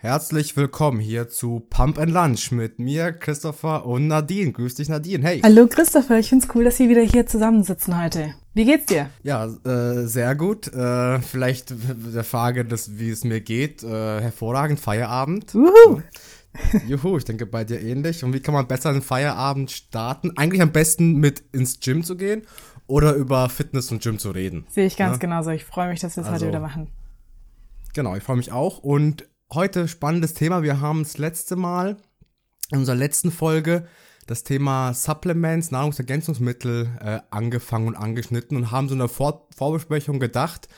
Herzlich willkommen hier zu Pump and Lunch mit mir, Christopher und Nadine. Grüß dich, Nadine. Hey. Hallo, Christopher. Ich find's cool, dass wir wieder hier zusammensitzen heute. Wie geht's dir? Ja, äh, sehr gut. Äh, vielleicht der Frage, des, wie es mir geht. Äh, hervorragend. Feierabend. Uhu. Juhu, ich denke bei dir ähnlich. Und wie kann man besser einen Feierabend starten? Eigentlich am besten mit ins Gym zu gehen oder über Fitness und Gym zu reden. Sehe ich ganz ja? genauso. Ich freue mich, dass wir es also, heute wieder machen. Genau, ich freue mich auch. Und heute spannendes Thema. Wir haben das letzte Mal in unserer letzten Folge das Thema Supplements, Nahrungsergänzungsmittel äh, angefangen und angeschnitten und haben so in der Vor Vorbesprechung gedacht,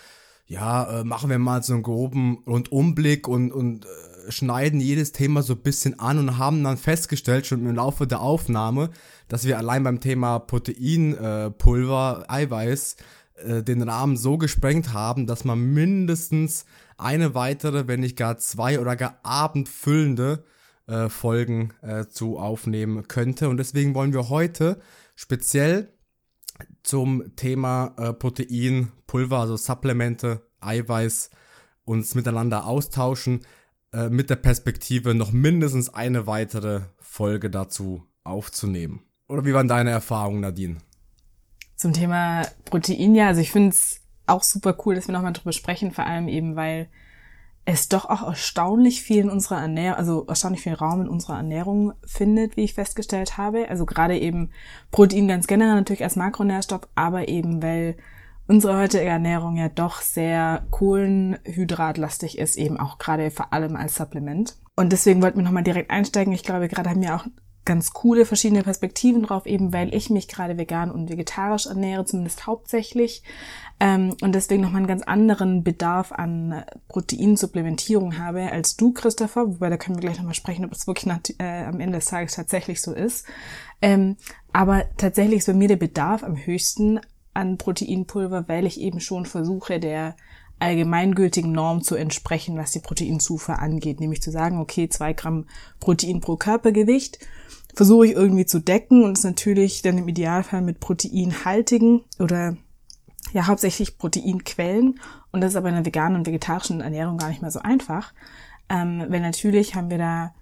ja, äh, machen wir mal so einen groben Rundumblick und, und äh, schneiden jedes Thema so ein bisschen an und haben dann festgestellt, schon im Laufe der Aufnahme, dass wir allein beim Thema Proteinpulver, äh, Eiweiß, äh, den Rahmen so gesprengt haben, dass man mindestens eine weitere, wenn nicht gar zwei oder gar abendfüllende äh, Folgen äh, zu aufnehmen könnte. Und deswegen wollen wir heute speziell zum Thema äh, Protein, Pulver, also Supplemente, Eiweiß uns miteinander austauschen, äh, mit der Perspektive noch mindestens eine weitere Folge dazu aufzunehmen. Oder wie waren deine Erfahrungen, Nadine? Zum Thema Protein, ja, also ich finde es auch super cool, dass wir nochmal drüber sprechen, vor allem eben, weil es doch auch erstaunlich viel in unserer Ernährung, also erstaunlich viel Raum in unserer Ernährung findet, wie ich festgestellt habe. Also gerade eben Protein ganz generell natürlich als Makronährstoff, aber eben weil unsere heutige Ernährung ja doch sehr kohlenhydratlastig ist, eben auch gerade vor allem als Supplement. Und deswegen wollten wir nochmal direkt einsteigen. Ich glaube, gerade haben wir auch ganz coole verschiedene Perspektiven drauf, eben weil ich mich gerade vegan und vegetarisch ernähre, zumindest hauptsächlich. Ähm, und deswegen nochmal einen ganz anderen Bedarf an Proteinsupplementierung habe als du, Christopher, wobei da können wir gleich nochmal sprechen, ob es wirklich äh, am Ende des Tages tatsächlich so ist. Ähm, aber tatsächlich ist bei mir der Bedarf am höchsten an Proteinpulver, weil ich eben schon versuche, der allgemeingültigen Norm zu entsprechen, was die Proteinzufuhr angeht, nämlich zu sagen, okay, zwei Gramm Protein pro Körpergewicht versuche ich irgendwie zu decken und ist natürlich dann im Idealfall mit proteinhaltigen oder ja hauptsächlich Proteinquellen und das ist aber in der veganen und vegetarischen Ernährung gar nicht mehr so einfach, ähm, weil natürlich haben wir da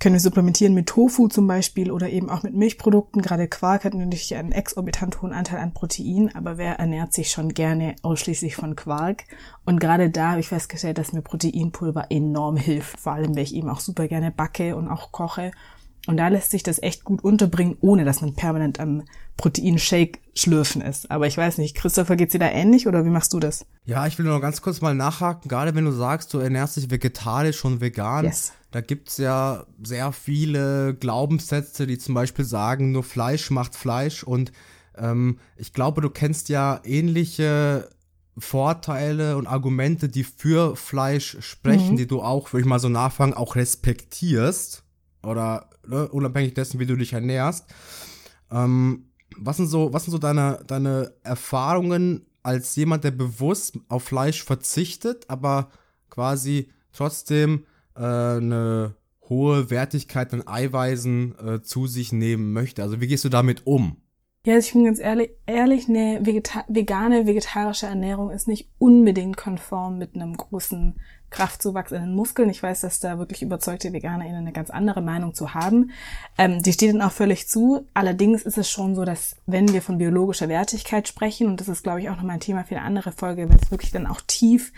können wir supplementieren mit Tofu zum Beispiel oder eben auch mit Milchprodukten. Gerade Quark hat natürlich einen exorbitant hohen Anteil an Protein, aber wer ernährt sich schon gerne ausschließlich von Quark? Und gerade da habe ich festgestellt, dass mir Proteinpulver enorm hilft, vor allem weil ich eben auch super gerne backe und auch koche und da lässt sich das echt gut unterbringen, ohne dass man permanent am Proteinshake schlürfen ist. Aber ich weiß nicht, Christopher, geht's dir da ähnlich oder wie machst du das? Ja, ich will nur ganz kurz mal nachhaken, gerade wenn du sagst, du ernährst dich vegetarisch und vegan. Yes. Da gibt's ja sehr viele Glaubenssätze, die zum Beispiel sagen, nur Fleisch macht Fleisch. Und ähm, ich glaube, du kennst ja ähnliche Vorteile und Argumente, die für Fleisch sprechen, mhm. die du auch, würde ich mal so nachfragen, auch respektierst. Oder ne, unabhängig dessen, wie du dich ernährst. Ähm, was sind so, was sind so deine, deine Erfahrungen als jemand, der bewusst auf Fleisch verzichtet, aber quasi trotzdem äh, eine hohe Wertigkeit an Eiweißen äh, zu sich nehmen möchte? Also wie gehst du damit um? Ja, also ich bin ganz ehrlich, ehrlich, eine Vegeta vegane, vegetarische Ernährung ist nicht unbedingt konform mit einem großen Kraftzuwachs in den Muskeln. Ich weiß, dass da wirklich überzeugte VeganerInnen eine ganz andere Meinung zu haben. Ähm, die steht dann auch völlig zu. Allerdings ist es schon so, dass wenn wir von biologischer Wertigkeit sprechen, und das ist, glaube ich, auch nochmal ein Thema für eine andere Folge, wenn es wirklich dann auch tief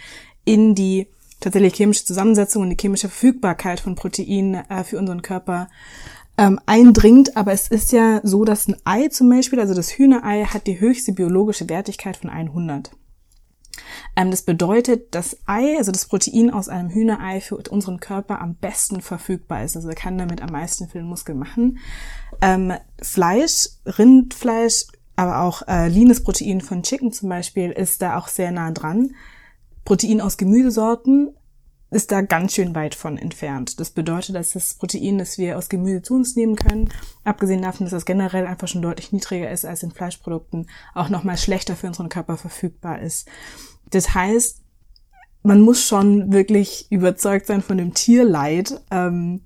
in die tatsächlich chemische Zusammensetzung und die chemische Verfügbarkeit von Proteinen äh, für unseren Körper ähm, eindringt. Aber es ist ja so, dass ein Ei zum Beispiel, also das Hühnerei, hat die höchste biologische Wertigkeit von 100. Ähm, das bedeutet, das Ei, also das Protein aus einem Hühnerei für unseren Körper am besten verfügbar ist. Also er kann damit am meisten für den Muskel machen. Ähm, Fleisch, Rindfleisch, aber auch äh, leanes Protein von Chicken zum Beispiel ist da auch sehr nah dran. Protein aus Gemüsesorten ist da ganz schön weit von entfernt. Das bedeutet, dass das Protein, das wir aus Gemüse zu uns nehmen können, abgesehen davon, dass das generell einfach schon deutlich niedriger ist als in Fleischprodukten, auch nochmal schlechter für unseren Körper verfügbar ist. Das heißt, man muss schon wirklich überzeugt sein von dem Tierleid ähm,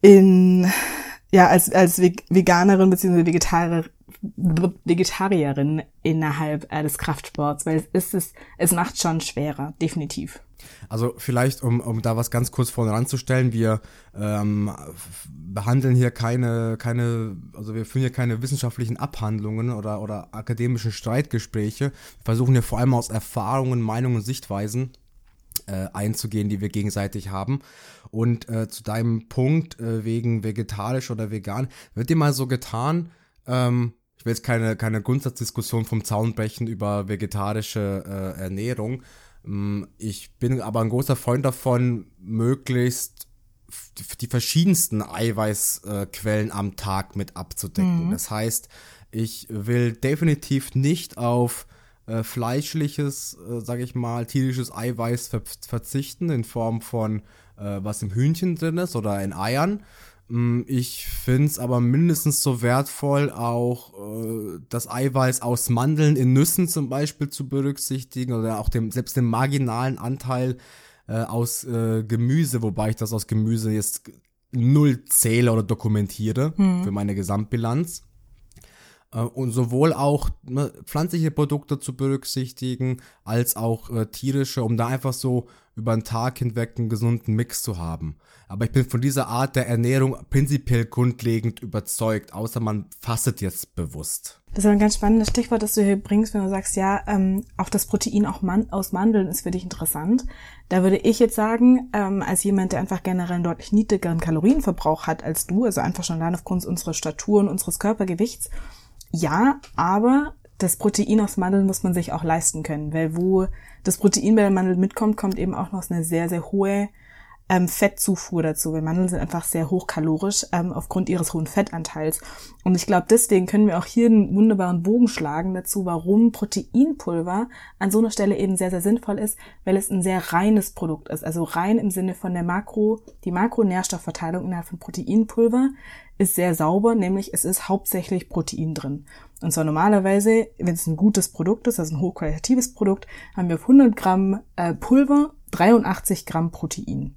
in ja als als Veganerin bzw. Vegetarier, Vegetarierin innerhalb äh, des Kraftsports, weil es ist es es macht schon schwerer, definitiv. Also vielleicht, um, um da was ganz kurz vorne ranzustellen, wir ähm, behandeln hier keine, keine, also wir führen hier keine wissenschaftlichen Abhandlungen oder, oder akademischen Streitgespräche. Wir versuchen hier vor allem aus Erfahrungen, Meinungen, Sichtweisen äh, einzugehen, die wir gegenseitig haben. Und äh, zu deinem Punkt äh, wegen vegetarisch oder vegan, wird dir mal so getan, ähm, ich will jetzt keine, keine Grundsatzdiskussion vom Zaun brechen über vegetarische äh, Ernährung. Ähm, ich bin aber ein großer Freund davon, möglichst die verschiedensten Eiweißquellen am Tag mit abzudecken. Mhm. Das heißt, ich will definitiv nicht auf äh, fleischliches, äh, sage ich mal, tierisches Eiweiß ver verzichten in Form von äh, was im Hühnchen drin ist oder in Eiern. Mm, ich finde es aber mindestens so wertvoll, auch äh, das Eiweiß aus Mandeln in Nüssen zum Beispiel zu berücksichtigen oder auch dem, selbst den marginalen Anteil äh, aus äh, Gemüse, wobei ich das aus Gemüse jetzt null zähle oder dokumentiere hm. für meine Gesamtbilanz. Äh, und sowohl auch ne, pflanzliche Produkte zu berücksichtigen, als auch äh, tierische, um da einfach so über den Tag hinweg einen gesunden Mix zu haben. Aber ich bin von dieser Art der Ernährung prinzipiell grundlegend überzeugt, außer man fastet jetzt bewusst. Das ist ein ganz spannendes Stichwort, das du hier bringst, wenn du sagst, ja, ähm, auch das Protein auch man aus Mandeln ist für dich interessant. Da würde ich jetzt sagen, ähm, als jemand, der einfach generell einen deutlich niedrigeren Kalorienverbrauch hat als du, also einfach schon allein aufgrund unserer Statur und unseres Körpergewichts, ja, aber das Protein aus Mandeln muss man sich auch leisten können, weil wo das Protein bei der Mandel mitkommt, kommt eben auch noch eine sehr, sehr hohe ähm, Fettzufuhr dazu, weil Mandeln sind einfach sehr hochkalorisch ähm, aufgrund ihres hohen Fettanteils. Und ich glaube, deswegen können wir auch hier einen wunderbaren Bogen schlagen dazu, warum Proteinpulver an so einer Stelle eben sehr, sehr sinnvoll ist, weil es ein sehr reines Produkt ist. Also rein im Sinne von der Makro, die Makronährstoffverteilung innerhalb von Proteinpulver ist sehr sauber, nämlich es ist hauptsächlich Protein drin. Und zwar normalerweise, wenn es ein gutes Produkt ist, also ein hochqualitatives Produkt, haben wir auf 100 Gramm äh, Pulver 83 Gramm Protein.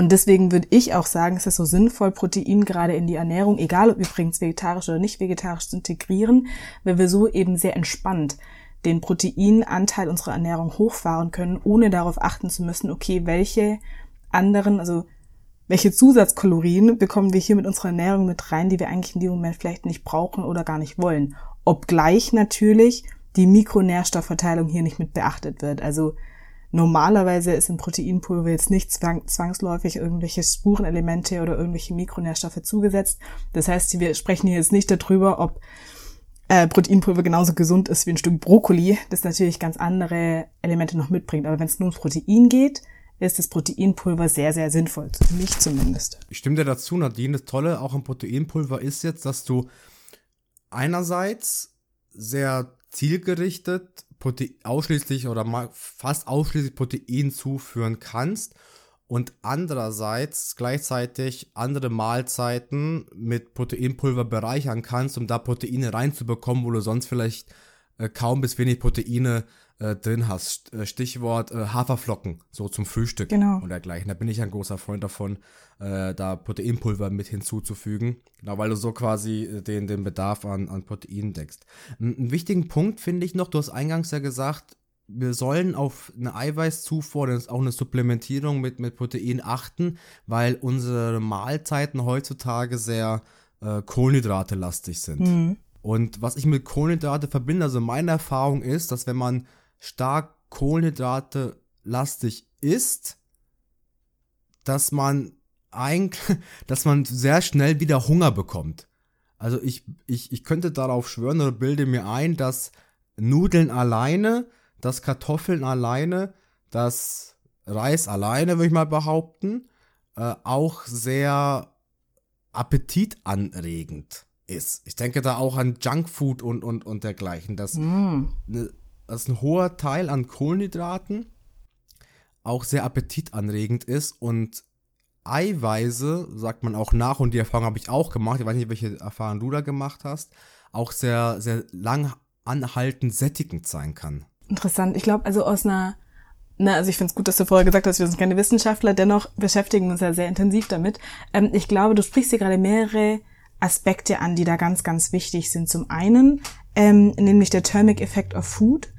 Und deswegen würde ich auch sagen, es ist so sinnvoll, Protein gerade in die Ernährung, egal ob übrigens vegetarisch oder nicht vegetarisch, zu integrieren, weil wir so eben sehr entspannt den Proteinanteil unserer Ernährung hochfahren können, ohne darauf achten zu müssen, okay, welche anderen, also welche Zusatzkalorien bekommen wir hier mit unserer Ernährung mit rein, die wir eigentlich in dem Moment vielleicht nicht brauchen oder gar nicht wollen. Obgleich natürlich die Mikronährstoffverteilung hier nicht mit beachtet wird. Also normalerweise ist im Proteinpulver jetzt nicht zwangsläufig irgendwelche Spurenelemente oder irgendwelche Mikronährstoffe zugesetzt. Das heißt, wir sprechen hier jetzt nicht darüber, ob äh, Proteinpulver genauso gesund ist wie ein Stück Brokkoli, das natürlich ganz andere Elemente noch mitbringt. Aber wenn es nur ums Protein geht, ist das Proteinpulver sehr, sehr sinnvoll. Für mich zumindest. Ich stimme dir dazu, Nadine. Das Tolle auch am Proteinpulver ist jetzt, dass du einerseits sehr zielgerichtet Protein, ausschließlich oder fast ausschließlich Protein zuführen kannst und andererseits gleichzeitig andere Mahlzeiten mit Proteinpulver bereichern kannst, um da Proteine reinzubekommen, wo du sonst vielleicht äh, kaum bis wenig Proteine äh, drin hast. Äh, Stichwort äh, Haferflocken, so zum Frühstück genau. und dergleichen. Da bin ich ein großer Freund davon, äh, da Proteinpulver mit hinzuzufügen. Genau, weil du so quasi äh, den, den Bedarf an, an Proteinen deckst. Einen wichtigen Punkt finde ich noch, du hast eingangs ja gesagt, wir sollen auf eine Eiweißzufuhr, das ist auch eine Supplementierung mit, mit Protein achten, weil unsere Mahlzeiten heutzutage sehr äh, Kohlenhydrate-lastig sind. Mhm. Und was ich mit Kohlenhydrate verbinde, also meine Erfahrung ist, dass wenn man stark Kohlenhydrate lastig isst, dass man eigentlich, dass man sehr schnell wieder Hunger bekommt. Also ich, ich, ich könnte darauf schwören oder bilde mir ein, dass Nudeln alleine, dass Kartoffeln alleine, dass Reis alleine, würde ich mal behaupten, äh, auch sehr appetitanregend ist. Ich denke da auch an Junkfood und, und, und dergleichen. Das, mm. ne, das ist ein hoher Teil an Kohlenhydraten auch sehr appetitanregend ist und Eiweiße, sagt man auch nach, und die Erfahrung habe ich auch gemacht, ich weiß nicht, welche Erfahrung du da gemacht hast, auch sehr, sehr lang anhaltend sättigend sein kann. Interessant. Ich glaube, also aus einer, na, also ich finde es gut, dass du vorher gesagt hast, wir sind keine Wissenschaftler, dennoch beschäftigen uns ja sehr intensiv damit. Ähm, ich glaube, du sprichst hier gerade mehrere Aspekte an, die da ganz, ganz wichtig sind. Zum einen, ähm, nämlich der Thermic Effect of Food,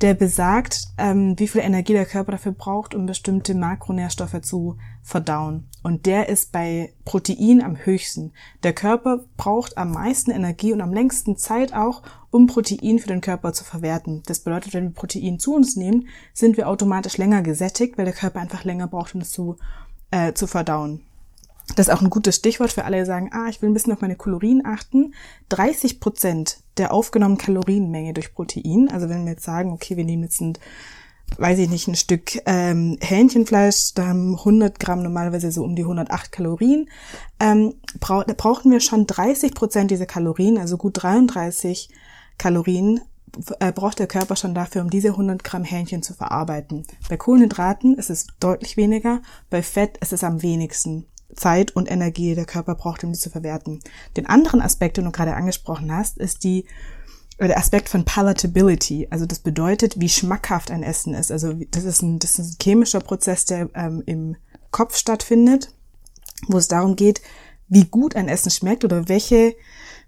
der besagt, ähm, wie viel Energie der Körper dafür braucht, um bestimmte Makronährstoffe zu verdauen. Und der ist bei Protein am höchsten. Der Körper braucht am meisten Energie und am längsten Zeit auch, um Protein für den Körper zu verwerten. Das bedeutet, wenn wir Protein zu uns nehmen, sind wir automatisch länger gesättigt, weil der Körper einfach länger braucht, um es zu, äh, zu verdauen. Das ist auch ein gutes Stichwort für alle, die sagen, ah, ich will ein bisschen auf meine Kalorien achten. 30 Prozent der aufgenommenen Kalorienmenge durch Protein, also wenn wir jetzt sagen, okay, wir nehmen jetzt ein, weiß ich nicht, ein Stück ähm, Hähnchenfleisch, da haben 100 Gramm normalerweise so um die 108 Kalorien, ähm, brauch, da brauchen wir schon 30 Prozent dieser Kalorien, also gut 33 Kalorien äh, braucht der Körper schon dafür, um diese 100 Gramm Hähnchen zu verarbeiten. Bei Kohlenhydraten ist es deutlich weniger, bei Fett ist es am wenigsten. Zeit und Energie der Körper braucht, um die zu verwerten. Den anderen Aspekt, den du gerade angesprochen hast, ist die der Aspekt von Palatability. Also das bedeutet, wie schmackhaft ein Essen ist. Also das ist ein, das ist ein chemischer Prozess, der ähm, im Kopf stattfindet, wo es darum geht, wie gut ein Essen schmeckt oder welche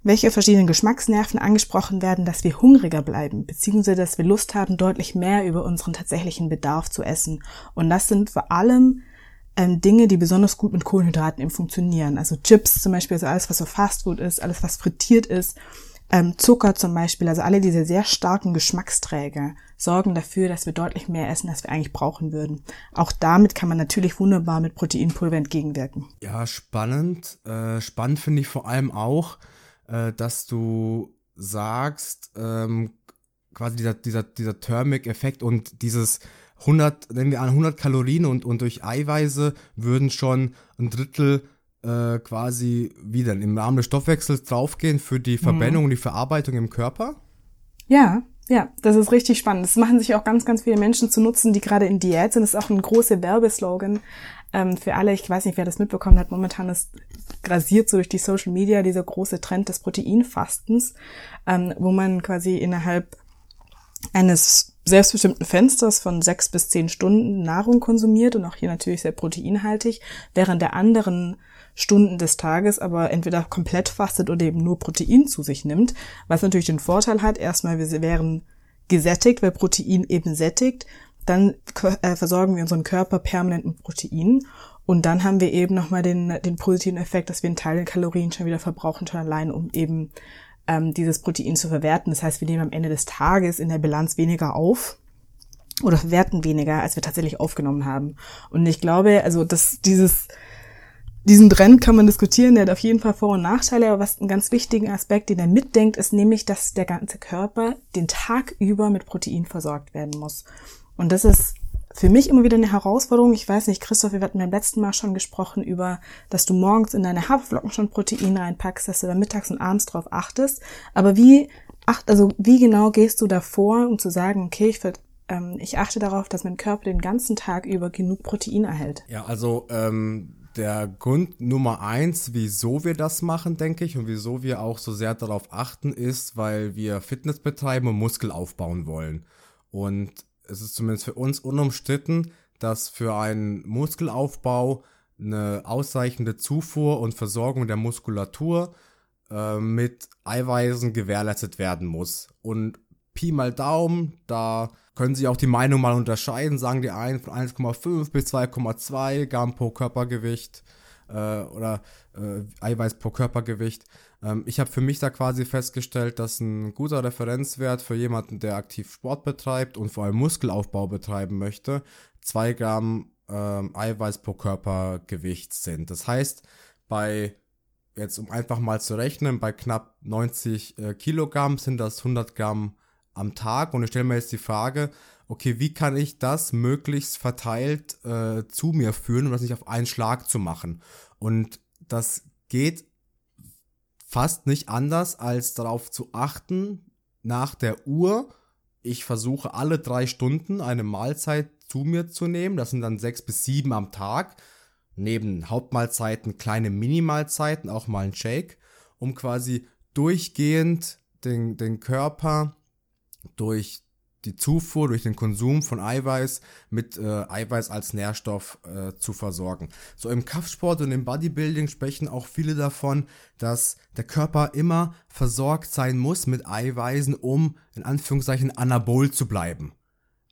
welche verschiedenen Geschmacksnerven angesprochen werden, dass wir hungriger bleiben, beziehungsweise dass wir Lust haben, deutlich mehr über unseren tatsächlichen Bedarf zu essen. Und das sind vor allem ähm, Dinge, die besonders gut mit Kohlenhydraten eben funktionieren. Also Chips zum Beispiel, also alles, was so Fastfood ist, alles, was frittiert ist, ähm, Zucker zum Beispiel, also alle diese sehr starken Geschmacksträger sorgen dafür, dass wir deutlich mehr essen, als wir eigentlich brauchen würden. Auch damit kann man natürlich wunderbar mit Proteinpulver entgegenwirken. Ja, spannend. Äh, spannend finde ich vor allem auch, äh, dass du sagst, ähm, quasi dieser, dieser, dieser Thermic-Effekt und dieses 100, nehmen wir an, 100 Kalorien und, und durch Eiweiße würden schon ein Drittel äh, quasi wieder im Rahmen des Stoffwechsels draufgehen für die Verbrennung mhm. und die Verarbeitung im Körper? Ja, ja, das ist richtig spannend. Das machen sich auch ganz, ganz viele Menschen zu nutzen, die gerade in Diät sind. Das ist auch ein großer Werbeslogan ähm, für alle. Ich weiß nicht, wer das mitbekommen hat. Momentan ist grasiert so durch die Social Media dieser große Trend des Proteinfastens, ähm, wo man quasi innerhalb eines selbstbestimmten Fensters von sechs bis zehn Stunden Nahrung konsumiert und auch hier natürlich sehr proteinhaltig, während der anderen Stunden des Tages aber entweder komplett fastet oder eben nur Protein zu sich nimmt, was natürlich den Vorteil hat, erstmal wir wären gesättigt, weil Protein eben sättigt, dann äh, versorgen wir unseren Körper permanent mit Protein und dann haben wir eben nochmal den, den positiven Effekt, dass wir einen Teil der Kalorien schon wieder verbrauchen, schon allein, um eben ähm, dieses Protein zu verwerten. Das heißt, wir nehmen am Ende des Tages in der Bilanz weniger auf oder verwerten weniger, als wir tatsächlich aufgenommen haben. Und ich glaube, also dass dieses diesen Trend kann man diskutieren, der hat auf jeden Fall Vor- und Nachteile, aber was einen ganz wichtigen Aspekt, den er mitdenkt, ist nämlich, dass der ganze Körper den Tag über mit Protein versorgt werden muss. Und das ist für mich immer wieder eine Herausforderung. Ich weiß nicht, Christoph, wir hatten beim letzten Mal schon gesprochen über, dass du morgens in deine Haferflocken schon Protein reinpackst, dass du da mittags und abends drauf achtest. Aber wie acht, also wie genau gehst du davor, um zu sagen, okay, ich, ähm, ich achte darauf, dass mein Körper den ganzen Tag über genug Protein erhält? Ja, also ähm, der Grund Nummer eins, wieso wir das machen, denke ich, und wieso wir auch so sehr darauf achten, ist, weil wir Fitness betreiben und Muskel aufbauen wollen. Und es ist zumindest für uns unumstritten, dass für einen Muskelaufbau eine ausreichende Zufuhr und Versorgung der Muskulatur äh, mit Eiweißen gewährleistet werden muss. Und Pi mal Daumen, da können sich auch die Meinung mal unterscheiden, sagen die einen von 1,5 bis 2,2 Gramm pro Körpergewicht äh, oder äh, Eiweiß pro Körpergewicht. Ähm, ich habe für mich da quasi festgestellt, dass ein guter Referenzwert für jemanden, der aktiv Sport betreibt und vor allem Muskelaufbau betreiben möchte, 2 Gramm ähm, Eiweiß pro Körpergewicht sind. Das heißt, bei jetzt um einfach mal zu rechnen, bei knapp 90 äh, Kilogramm sind das 100 Gramm am Tag. Und ich stelle mir jetzt die Frage, okay, wie kann ich das möglichst verteilt äh, zu mir führen, um das nicht auf einen Schlag zu machen? Und das geht fast nicht anders, als darauf zu achten, nach der Uhr, ich versuche alle drei Stunden eine Mahlzeit zu mir zu nehmen. Das sind dann sechs bis sieben am Tag. Neben Hauptmahlzeiten kleine Minimahlzeiten, auch mal ein Shake, um quasi durchgehend den, den Körper durch die Zufuhr durch den Konsum von Eiweiß mit äh, Eiweiß als Nährstoff äh, zu versorgen. So im Kraftsport und im Bodybuilding sprechen auch viele davon, dass der Körper immer versorgt sein muss mit Eiweißen, um in Anführungszeichen anabol zu bleiben.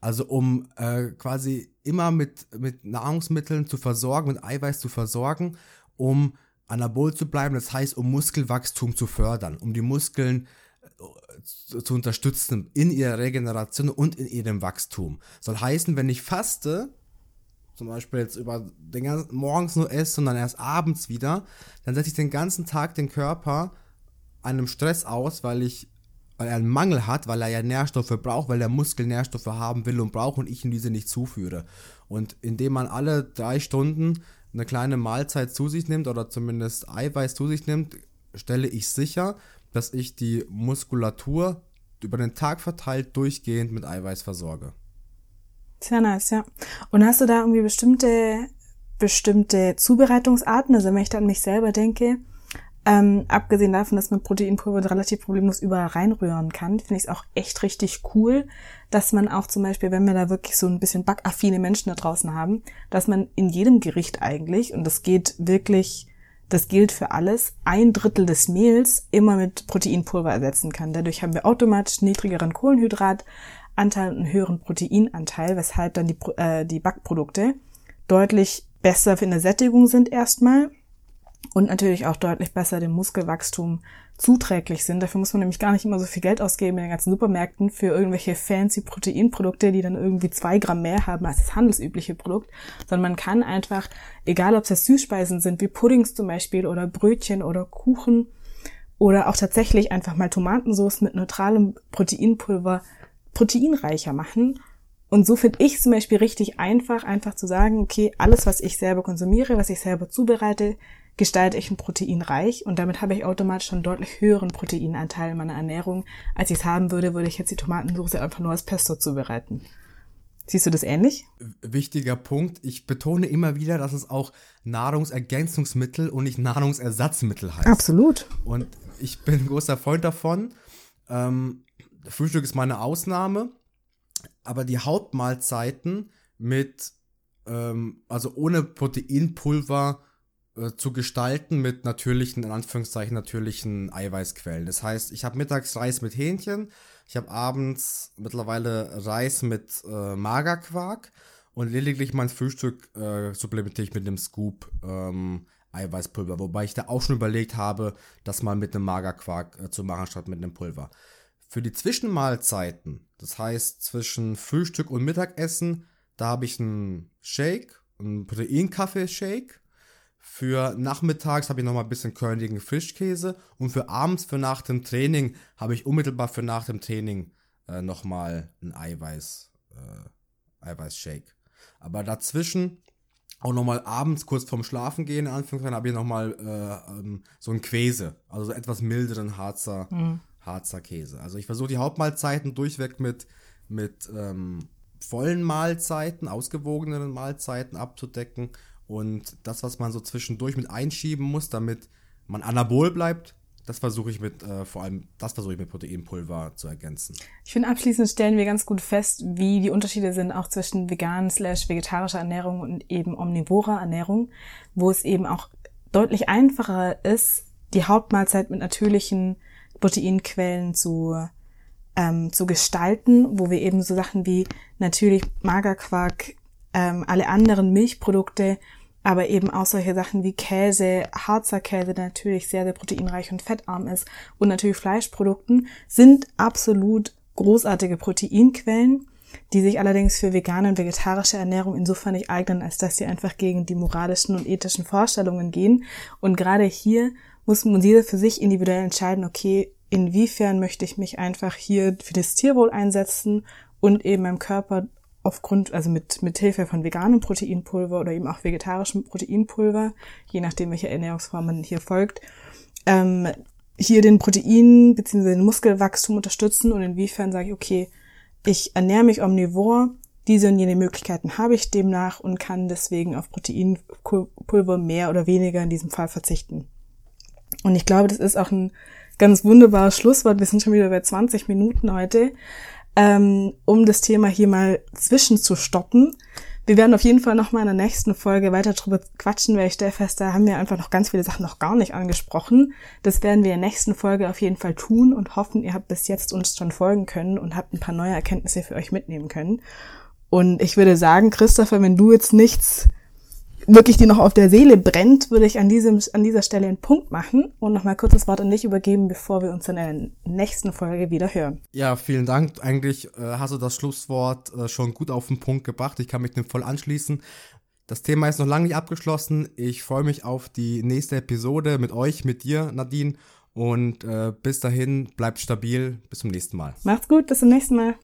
Also um äh, quasi immer mit, mit Nahrungsmitteln zu versorgen, mit Eiweiß zu versorgen, um anabol zu bleiben, das heißt, um Muskelwachstum zu fördern, um die Muskeln äh, zu, unterstützen in ihrer Regeneration und in ihrem Wachstum. Soll heißen, wenn ich faste, zum Beispiel jetzt über den ganzen morgens nur esse und dann erst abends wieder, dann setze ich den ganzen Tag den Körper einem Stress aus, weil ich weil er einen Mangel hat, weil er ja Nährstoffe braucht, weil der Muskel Nährstoffe haben will und braucht und ich ihm diese nicht zuführe. Und indem man alle drei Stunden eine kleine Mahlzeit zu sich nimmt oder zumindest Eiweiß zu sich nimmt, stelle ich sicher, dass ich die Muskulatur über den Tag verteilt durchgehend mit Eiweiß versorge. Sehr nice, ja. Und hast du da irgendwie bestimmte, bestimmte Zubereitungsarten? Also wenn ich da an mich selber denke, ähm, abgesehen davon, dass man Proteinpulver relativ problemlos überall reinrühren kann, finde ich es auch echt richtig cool, dass man auch zum Beispiel, wenn wir da wirklich so ein bisschen backaffine Menschen da draußen haben, dass man in jedem Gericht eigentlich, und das geht wirklich, das gilt für alles, ein Drittel des Mehls immer mit Proteinpulver ersetzen kann. Dadurch haben wir automatisch niedrigeren Kohlenhydratanteil und einen höheren Proteinanteil, weshalb dann die, äh, die Backprodukte deutlich besser für eine Sättigung sind erstmal und natürlich auch deutlich besser dem Muskelwachstum zuträglich sind. Dafür muss man nämlich gar nicht immer so viel Geld ausgeben in den ganzen Supermärkten für irgendwelche fancy Proteinprodukte, die dann irgendwie zwei Gramm mehr haben als das handelsübliche Produkt, sondern man kann einfach, egal ob es Süßspeisen sind, wie Puddings zum Beispiel oder Brötchen oder Kuchen oder auch tatsächlich einfach mal Tomatensauce mit neutralem Proteinpulver proteinreicher machen und so finde ich zum Beispiel richtig einfach, einfach zu sagen, okay, alles, was ich selber konsumiere, was ich selber zubereite, gestalte ich ein Protein reich und damit habe ich automatisch einen deutlich höheren Proteinanteil in meiner Ernährung, als ich es haben würde, würde ich jetzt die Tomatensauce einfach nur als Pesto zubereiten. Siehst du das ähnlich? Wichtiger Punkt. Ich betone immer wieder, dass es auch Nahrungsergänzungsmittel und nicht Nahrungsersatzmittel heißt. Absolut. Und ich bin ein großer Freund davon. Ähm, Frühstück ist meine Ausnahme, aber die Hauptmahlzeiten mit, ähm, also ohne Proteinpulver äh, zu gestalten mit natürlichen, in Anführungszeichen natürlichen Eiweißquellen. Das heißt, ich habe mittags Reis mit Hähnchen, ich habe abends mittlerweile Reis mit äh, Magerquark und lediglich mein Frühstück äh, supplementiere ich mit einem Scoop ähm, Eiweißpulver, wobei ich da auch schon überlegt habe, das mal mit einem Magerquark äh, zu machen, statt mit einem Pulver. Für die Zwischenmahlzeiten, das heißt zwischen Frühstück und Mittagessen, da habe ich einen Shake, einen Proteinkaffee-Shake für nachmittags habe ich nochmal ein bisschen körnigen Fischkäse und für abends, für nach dem Training, habe ich unmittelbar für nach dem Training äh, nochmal einen Eiweiß, äh, Eiweißshake. Aber dazwischen, auch nochmal abends, kurz vorm Schlafen gehen, in Anführungszeichen, habe ich nochmal äh, ähm, so einen Käse, also so etwas milderen Harzer, mhm. Harzer Käse. Also ich versuche die Hauptmahlzeiten durchweg mit, mit ähm, vollen Mahlzeiten, ausgewogenen Mahlzeiten abzudecken und das, was man so zwischendurch mit einschieben muss, damit man anabol bleibt, das versuche ich mit, äh, vor allem, das versuche ich mit Proteinpulver zu ergänzen. Ich finde, abschließend stellen wir ganz gut fest, wie die Unterschiede sind auch zwischen vegan slash vegetarischer Ernährung und eben omnivorer Ernährung, wo es eben auch deutlich einfacher ist, die Hauptmahlzeit mit natürlichen Proteinquellen zu, ähm, zu gestalten, wo wir eben so Sachen wie natürlich Magerquark, ähm, alle anderen Milchprodukte aber eben auch solche Sachen wie Käse, Harzer Käse, der natürlich sehr, sehr proteinreich und fettarm ist und natürlich Fleischprodukten sind absolut großartige Proteinquellen, die sich allerdings für vegane und vegetarische Ernährung insofern nicht eignen, als dass sie einfach gegen die moralischen und ethischen Vorstellungen gehen. Und gerade hier muss man jeder für sich individuell entscheiden, okay, inwiefern möchte ich mich einfach hier für das Tierwohl einsetzen und eben meinem Körper aufgrund, also mit, mit Hilfe von veganem Proteinpulver oder eben auch vegetarischem Proteinpulver, je nachdem, welche Ernährungsform man hier folgt, ähm, hier den Protein bzw. den Muskelwachstum unterstützen und inwiefern sage ich, okay, ich ernähre mich omnivor, diese und jene Möglichkeiten habe ich demnach und kann deswegen auf Proteinpulver mehr oder weniger in diesem Fall verzichten. Und ich glaube, das ist auch ein ganz wunderbares Schlusswort. Wir sind schon wieder bei 20 Minuten heute ähm, um das Thema hier mal zwischenzustoppen. Wir werden auf jeden Fall nochmal in der nächsten Folge weiter drüber quatschen, weil ich stelle fest, da haben wir einfach noch ganz viele Sachen noch gar nicht angesprochen. Das werden wir in der nächsten Folge auf jeden Fall tun und hoffen, ihr habt bis jetzt uns schon folgen können und habt ein paar neue Erkenntnisse für euch mitnehmen können. Und ich würde sagen, Christopher, wenn du jetzt nichts wirklich dir noch auf der Seele brennt, würde ich an, diesem, an dieser Stelle einen Punkt machen und nochmal kurz das Wort an dich übergeben, bevor wir uns in der nächsten Folge wieder hören. Ja, vielen Dank. Eigentlich äh, hast du das Schlusswort äh, schon gut auf den Punkt gebracht. Ich kann mich dem voll anschließen. Das Thema ist noch lange nicht abgeschlossen. Ich freue mich auf die nächste Episode mit euch, mit dir, Nadine. Und äh, bis dahin, bleibt stabil. Bis zum nächsten Mal. Macht's gut, bis zum nächsten Mal.